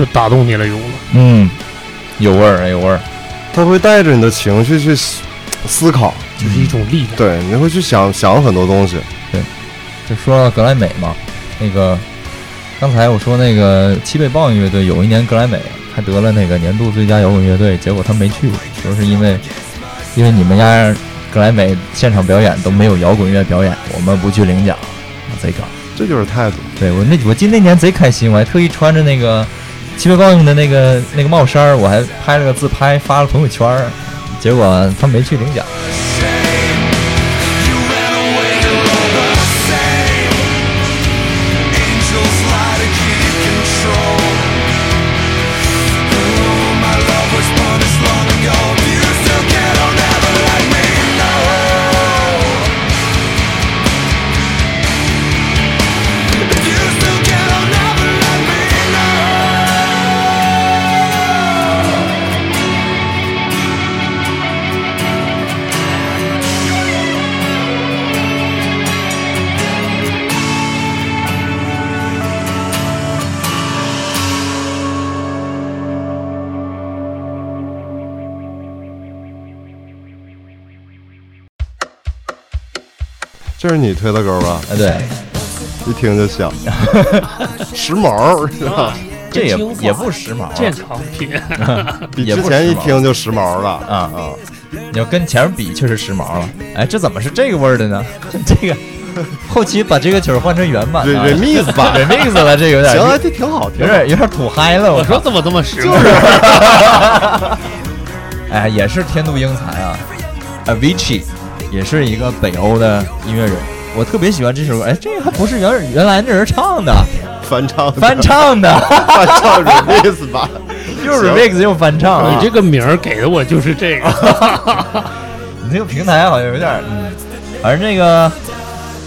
是打动你了，勇子。嗯，有味儿，有味儿。他会带着你的情绪去思思考，就是一种力量。对，你会去想想很多东西。对就说到格莱美嘛，那个刚才我说那个七倍报应乐队有一年格莱美还得了那个年度最佳摇滚乐队，结果他没去，就是因为因为你们家格莱美现场表演都没有摇滚乐表演，我们不去领奖，贼搞。这就是态度。对我那我记得那年贼开心，我还特意穿着那个七倍报应的那个那个帽衫，我还拍了个自拍发了朋友圈，结果他没去领奖。这是你推的歌吧？哎，对，一听就响，*laughs* 时髦是吧？这也也不时髦啊，健康品，*laughs* 比也不之前一时髦听就时髦了啊啊！你要跟前面比，确实时髦了。哎，这怎么是这个味儿的呢？这个后期把这个曲儿换成原版的 Re- remix 吧 *laughs* remix 了，这有点行了，这挺好，有挺好点有点土嗨了。我说，我说怎么这么时髦？哎，也是天妒英才啊，Avicii 也是一个北欧的音乐人。我特别喜欢这首歌，哎，这个还不是原原来那人唱的，翻唱的。翻唱的，翻唱 remix 吧，*laughs* 又 remix 又翻唱啊。你这个名儿给的我就是这个，*laughs* 你这个平台好像有点儿，嗯，反正这个，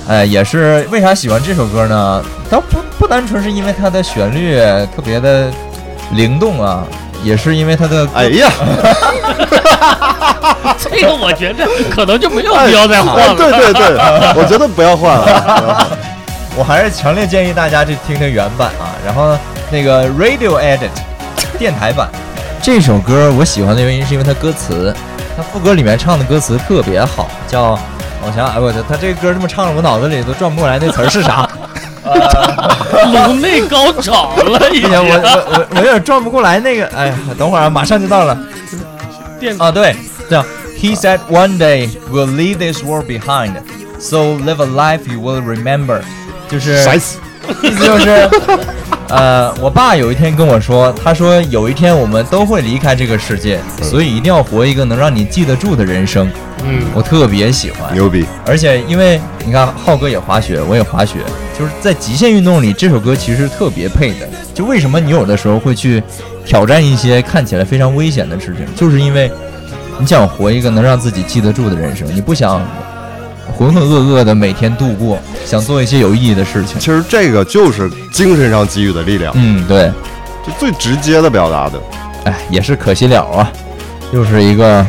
哎，也是为啥喜欢这首歌呢？倒不不单纯是因为它的旋律特别的灵动啊，也是因为他的，哎呀，*laughs* 这个我觉着可能就没有必要再换哎了。对对对，我觉得不要换了。*laughs* 我还是强烈建议大家去听听原版啊。然后那个 Radio Edit 电台版这首歌，我喜欢的原因是因为它歌词，它副歌里面唱的歌词特别好，叫我想想，哎我的，他这个歌这么唱，我脑子里都转不过来那词儿是啥。*laughs* 颅内高潮了，已哎呀，我经。我我我有点转不过来那个，哎呀，等会儿啊，马上就到了。电啊，对，这样，He said one day we'll leave this world behind, so live a life you will remember，就是！意思就是，呃，我爸有一天跟我说，他说有一天我们都会离开这个世界，所以一定要活一个能让你记得住的人生。嗯，我特别喜欢，牛逼！而且因为你看浩哥也滑雪，我也滑雪，就是在极限运动里，这首歌其实特别配的。就为什么你有的时候会去挑战一些看起来非常危险的事情，就是因为你想活一个能让自己记得住的人生，你不想浑浑噩噩的每天度过，想做一些有意义的事情。其实这个就是精神上给予的力量，嗯，对，就最直接的表达的。哎，也是可惜了啊，又是一个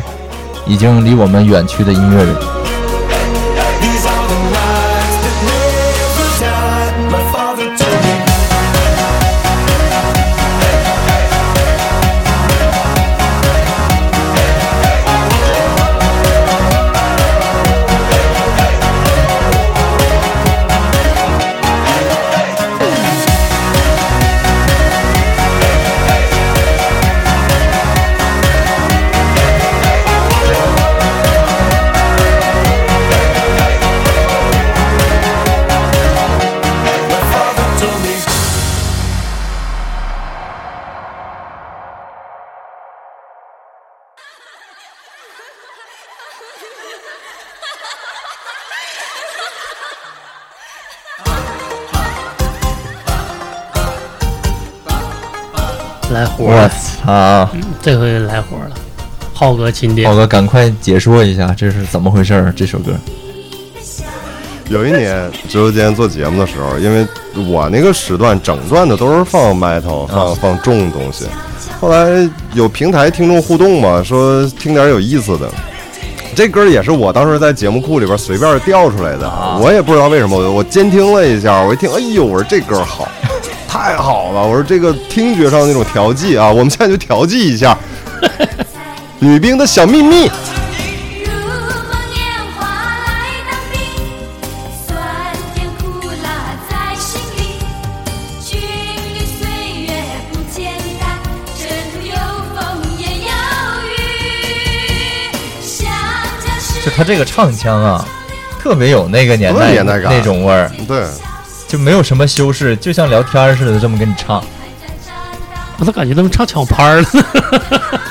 已经离我们远去的音乐人。儿，操！这回来活了。浩哥亲爹浩，哥，赶快解说一下这是怎么回事儿？这首歌。有一年直播间做节目的时候，因为我那个时段整段的都是放 metal，放、啊放重东西。后来有平台听众互动嘛，说听点有意思的。这歌也是我当时在节目库里边随便调出来的，啊我也不知道为什么，我我监听了一下，我一听，哎呦，我说这歌好，太好了，我说这个听觉上那种调剂啊，我们现在就调剂一下。*laughs* 女兵的小秘密，如梦年华来当兵，酸甜苦辣在心里。军旅岁月不简单，有风也有雨。想家时就他这个唱腔啊，特别有那个年特代别年代感那种味儿，对，就没有什么修饰，就像聊天儿似的，这么跟你唱。我咋感觉他们唱抢拍儿了。*laughs*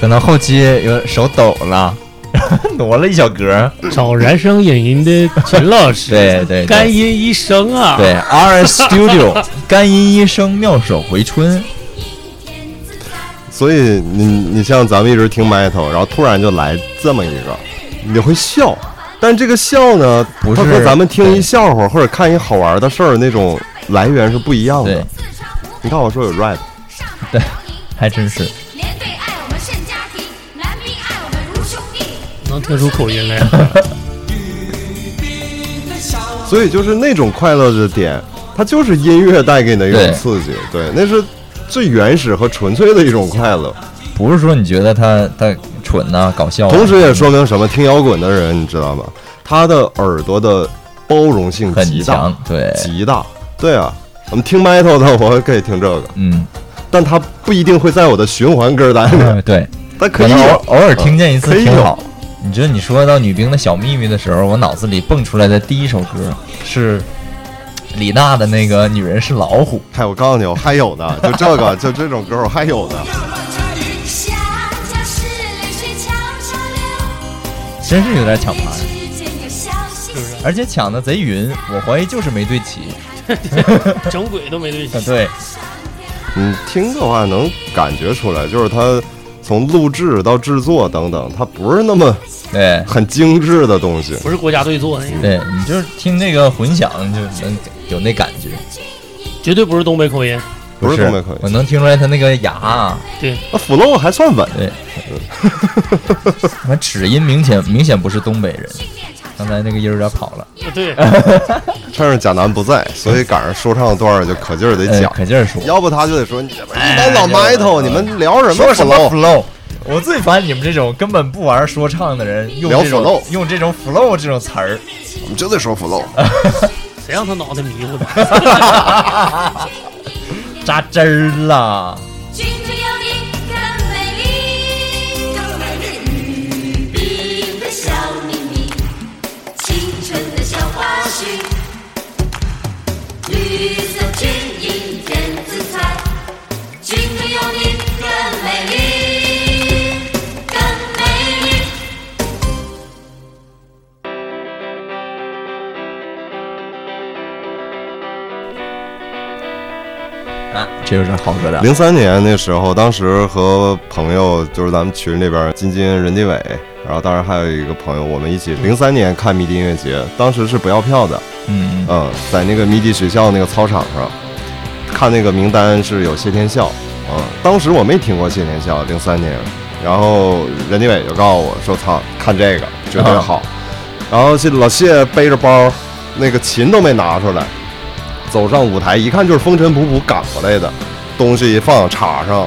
可能后期有手抖了，*laughs* 挪了一小格。找燃声影音的秦老师，对对对干音医生啊，对，RS Studio *laughs* 干音医生妙手回春。所以你你像咱们一直听 metal，然后突然就来这么一个，你会笑，但这个笑呢，不是它和咱们听一笑话或者看一好玩的事儿那种来源是不一样的。你看我说有 rap，对，还真是。连队爱我们胜家庭，男兵爱我们如兄弟。能听出口音来。所以就是那种快乐的点，它就是音乐带给你的一对种刺激，对，那是最原始和纯粹的一种快乐。不是说你觉得他他蠢呐、搞笑啊、同时也说明什么？听摇滚的人，你知道吗？他的耳朵的包容性很极大强，，对，极大。对啊，我们听 metal 的，我可以听这个，嗯，但他不一定会在我的循环歌单里面，对，*laughs* 他可以偶。偶尔听见一次挺好。你知道你说到女兵的小秘密的时候，我脑子里蹦出来的第一首歌是李娜的那个《女人是老虎嗨，我告诉你，我还有呢，就这个，就这种歌，我还有呢。真是有点抢盘，之间有小心是不是？而且抢的贼匀，我怀疑就是没对齐。*laughs* 整鬼都没对齐。*laughs* 对，你听的话能感觉出来，就是他从录制到制作等等，它不是那么对很精致的东西。不是国家队做的那个，对，你就是听那个混响就能有那感觉。绝对不是东北口音。不是是东北口音我能听出来他那个牙，啊对，那 flow 还算稳，对，*laughs* 那齿音明显明显不是东北人。刚才那个音儿有点跑了，对，趁着贾楠不在，所以赶上说唱段儿就可劲儿得哎讲，可劲儿说。要不他就得说你们一帮老 metal，你们聊什么说什么 flow？flow？我最烦你们这种根本不玩说唱的人用这种 flow 用这种 flow 这种词儿。我们就得说 flow。*laughs* 谁让他脑袋迷糊的？扎针儿了。这有点好歌的。零三年那时候，当时和朋友就是咱们群里边金金、任迪伟，然后当然还有一个朋友，我们一起零三年看迷笛音乐节，当时是不要票的，嗯，嗯，在那个迷笛学校那个操场上看那个名单是有谢天笑，嗯，当时我没听过谢天笑，零三年，然后任迪伟就告诉我说：“操，看这个绝对好。然后谢老谢背着包，那个琴都没拿出来，走上舞台一看就是风尘仆仆赶过来的，东西一放插上，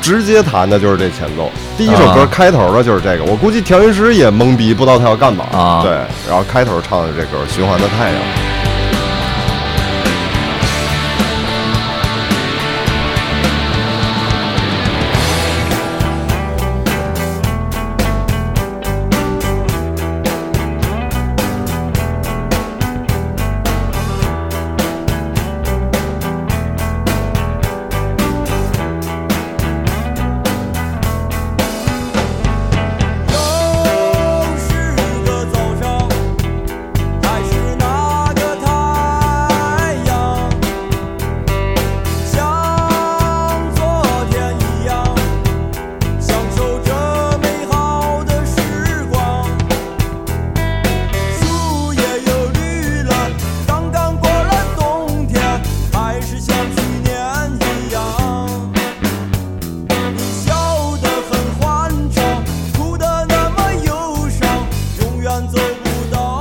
直接弹的就是这前奏。第一首歌啊开头的就是这个，我估计调音师也懵逼，不知道他要干嘛。啊对，然后开头唱的这歌《循环的太阳》。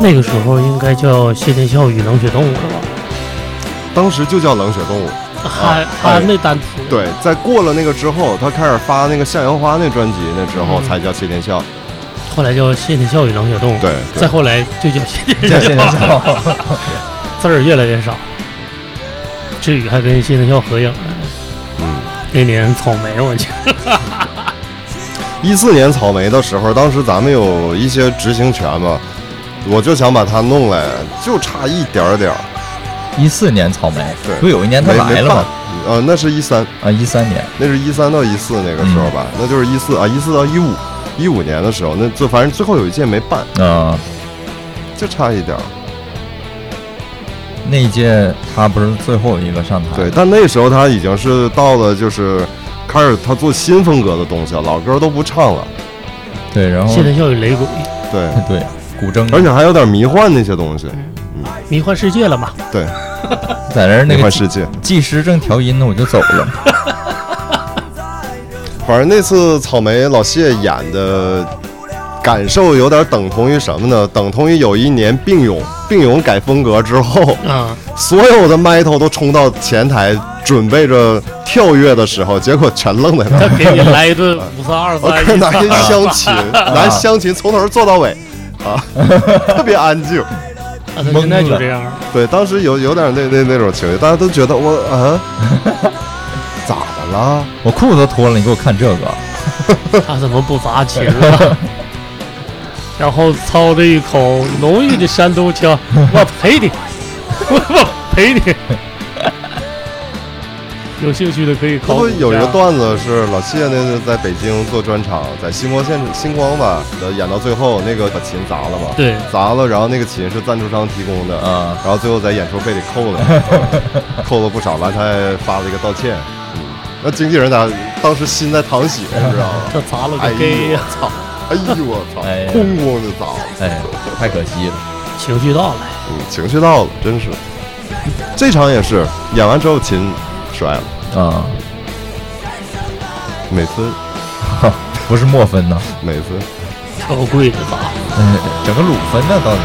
那个时候应该叫谢天笑与冷血动物了吧？当时就叫冷血动物。还啊还没单出。对，在过了那个之后，他开始发那个向阳花那专辑，那之后才叫谢天笑。后来叫谢天笑与冷血动物。对对再后来就叫谢天谢天笑，字儿越来越少。志宇还跟谢天笑合影了。嗯，那年草莓，我去，*laughs* 一四年草莓的时候，当时咱们有一些执行权嘛，我就想把它弄来，就差一点点儿。一四年草莓，对不有一年他没没办来了吗？呃，那是一三，啊，一三年。那是一三到一四那个时候吧，那就是一四啊，一四到一五，一五年的时候，那就反正最后有一届没办，啊，就差一点儿。那一届他不是最后一个上台，对，但那时候他已经是到了就是开始他做新风格的东西了，老歌都不唱了。对，然后谢天笑与雷鬼，对，对古筝，而且还有点迷幻那些东西。迷幻世界了嘛？对，*laughs* 在那儿那个世界。技师正调音呢，我就走了。*laughs* 反正那次草莓老谢演的感受有点等同于什么呢？等同于有一年并勇并勇改风格之后，啊，所有的麦头都冲到前台准备着跳跃的时候，结果全愣在那儿。他给你来一顿五四二 *laughs* 我三看拿一一三湘琴，拿一湘琴从头做到尾，啊，*laughs* 特别安静。啊，他现在就这样。对，当时有有点那那那种情绪，大家都觉得我啊，*laughs* 咋的了？我裤子都脱了，你给我看这个，他怎么不砸琴啊？*laughs* 然后操着一口浓郁的山东腔，我陪你，我我陪你。有兴趣的可以这考。不有一个段子是老谢那个在北京做专场，在星光现星光吧，呃演到最后那个把琴砸了嘛，对，砸了，然后那个琴是赞助商提供的，啊然后最后在演出费里扣了，*laughs* 扣了不少，完他还发了一个道歉。嗯，那经纪人咋当时心在淌血，你知道吗？*laughs* 这砸了个呀我！操！哎呦我操哎呀！咣咣的砸，哎，太可惜了。情绪到了，嗯，情绪到了，真是。这场也是演完之后琴摔了，啊，美分 *laughs* 不是墨分呢？美分。超贵的吧。嗯，整个鲁分呢，到底。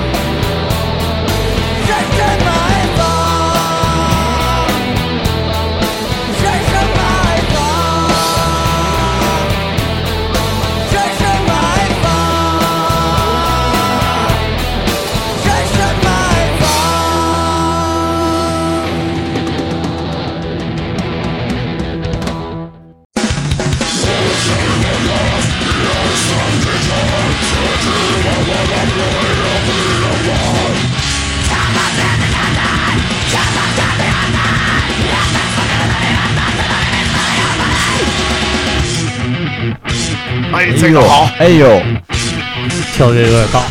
哎，哎呦，哎呦，跳跃有点大，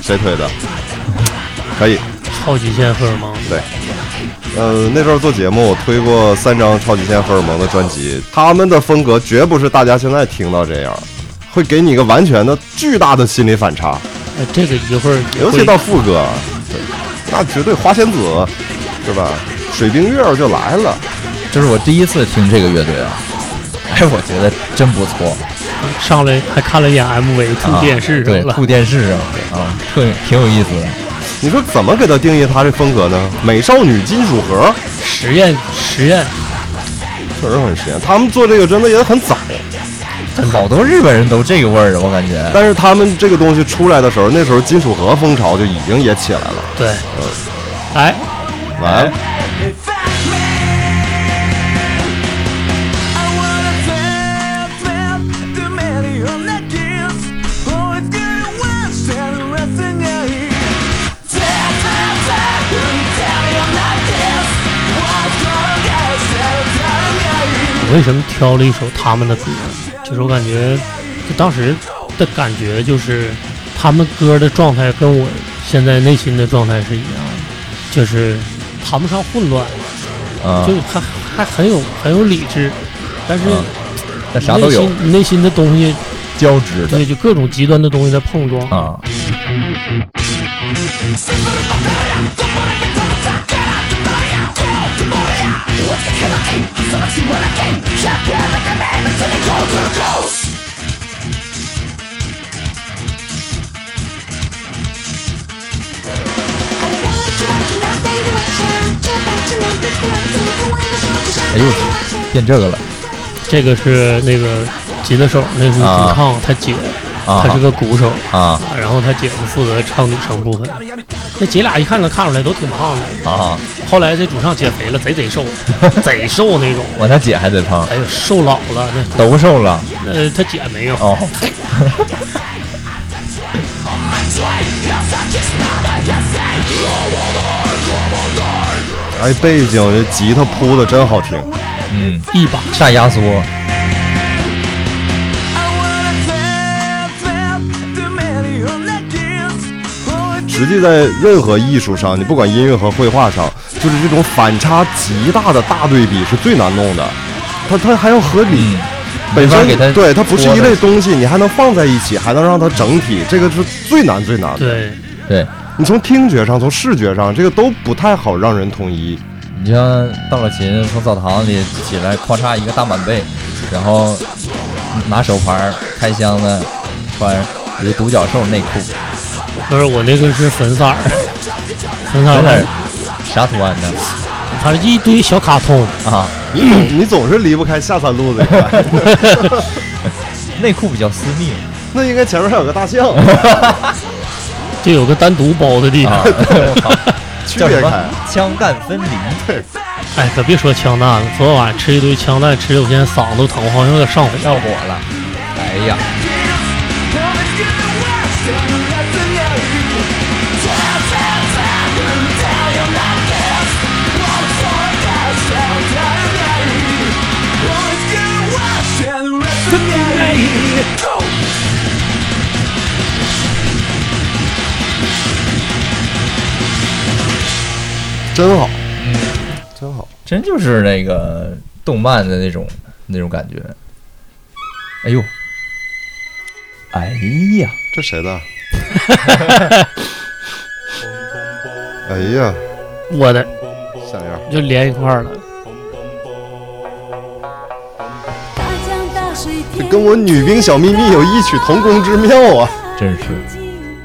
谁推的？可以。超级限荷尔蒙。对，呃，那时候做节目，我推过三张超级限荷尔蒙的专辑，他们的风格绝不是大家现在听到这样，会给你一个完全的巨大的心理反差，哎，这个一会儿会尤其到副歌，对，那绝对花仙子，是吧？水冰月就来了，这是我第一次听这个乐队啊，哎，我觉得真不错。上来还看了一眼 MV，吐啊电视，上了。吐电视上啊，特挺有意思的。你说怎么给他定义他这风格呢？美少女金属盒，实验实验，确实很实验。他们做这个真的也很早，好多日本人都这个味儿啊，我感觉。但是他们这个东西出来的时候，那时候金属盒风潮就已经也起来了。对，嗯哎，完为什么挑了一首他们的歌？就是我感觉，就当时的感觉就是，他们歌的状态跟我现在内心的状态是一样的，就是谈不上混乱，啊就，是还还很有很有理智，但是嗯但啥都内有心内心的东西，交织的对，就各种极端的东西在碰撞。啊。哎呦，变这个了。这个是那个吉他手，那是主啊唱他姐，啊他是个鼓手。啊然后他姐夫负责唱女声部分，那姐俩一看能看出来都挺胖的。啊！后来这主唱减肥了，贼贼瘦，*laughs* 贼瘦那种。我他姐还得胖，哎呦，瘦老了，那都瘦了呃，他姐没有。哦。*laughs* 哎，背景这吉他铺的真好听。嗯，一把大压缩，实际在任何艺术上，你不管音乐和绘画上，就是这种反差极大的大对比是最难弄的。它它还要合理，嗯，本身给它对它不是一类东西，你还能放在一起，还能让它整体，这个是最难最难的。对，对。你从听觉上，从视觉上，这个都不太好让人统一。你像到了琴，从澡堂里起来，咔嚓一个大满背，然后拿手牌开箱子，穿一个独角兽内裤，不是我那个是粉色儿，粉色儿，啥图案的它是一堆小卡通，啊？你总你总是离不开下三路这一块，*laughs* 内裤比较私密，那应该前面还有个大象。*laughs* 就有个单独包的地方。区别开。？枪弹分离，哎，可别说枪弹了，昨天晚上吃一堆枪弹，吃的我现在嗓子都疼，好像有点上火。上火了。哎呀，真好，真好。真就是那个动漫的那种那种感觉。哎呦，哎呀，这谁的？*laughs* 哎呀，我的像样。就连一块儿了。这跟我女兵小秘密有异曲同工之妙啊！真是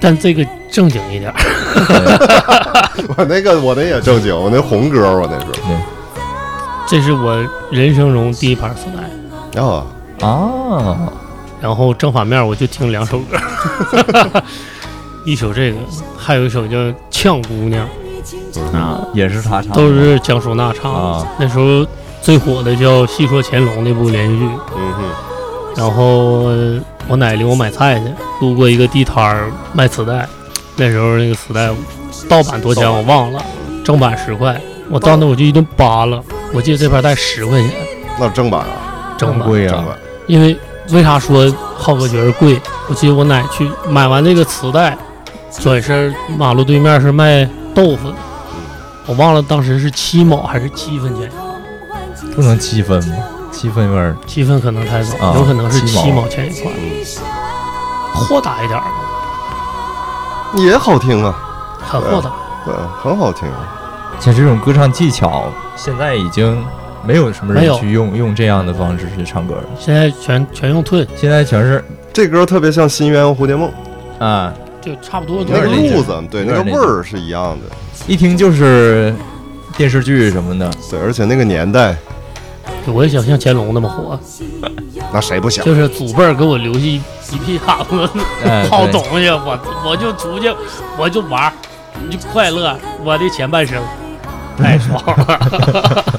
但这个正经一点儿，*laughs* 我那个我那也正经，我那红歌我那是。这是我人生中第一盘磁带。然后啊，然后正反面我就听两首歌，*laughs* 一首这个，还有一首叫《呛姑娘。啊，也是他唱的，都是江淑娜唱的。啊。那时候最火的叫《戏说乾隆》那部连续剧。嗯哼，然后呃我奶领我买菜去，路过一个地摊儿卖磁带，那时候那个磁带盗版多钱我忘了，正版十块，我到那我就一顿扒拉，我记得这盘带十块钱那正版啊，正版，贵啊，正版。因为为啥说浩哥觉得贵？我记得我奶去买完这个磁带，转身马路对面是卖豆腐的，我忘了当时是七毛还是七分钱，不能七分吗？七分有点儿七分可能太早，啊有可能是七毛钱一块，豁达一点儿吧，也好听啊，很豁达。对，很好听。像这种歌唱技巧，现在已经没有什么人去用用这样的方式去唱歌了。现在全全用吞，现在全是这歌特别像《新鸳鸯蝴蝶梦》，啊，就差不多那个路子，对，那个味儿是一样的。一听就是电视剧什么的。对，而且那个年代，我也想像乾隆那么火，*laughs* 那谁不想？就是祖辈儿给我留下一一屁碴子哎，*laughs* 好东西，我我就出去，我就玩儿，就快乐，我的前半生太爽了。*laughs*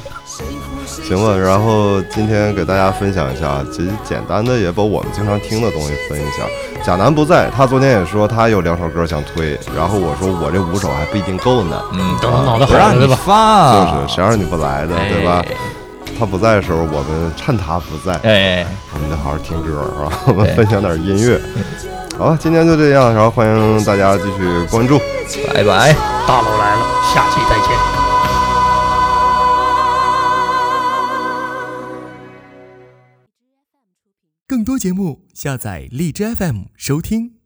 行吧，然后今天给大家分享一下，其实简单的也把我们经常听的东西分一下。贾楠不在，他昨天也说他有两首歌想推，然后我说我这五首还不一定够呢。嗯，等他脑袋不让你好了对吧？发，就是谁让你不来的，对吧？他不在的时候，我们趁他不在，哎？哎，我们得好好听歌，是吧？我们 *laughs* 分享点音乐。好了，今天就这样，然后欢迎大家继续关注。拜拜。大佬来了，下期再见。更多节目，下载荔枝 FM 收听。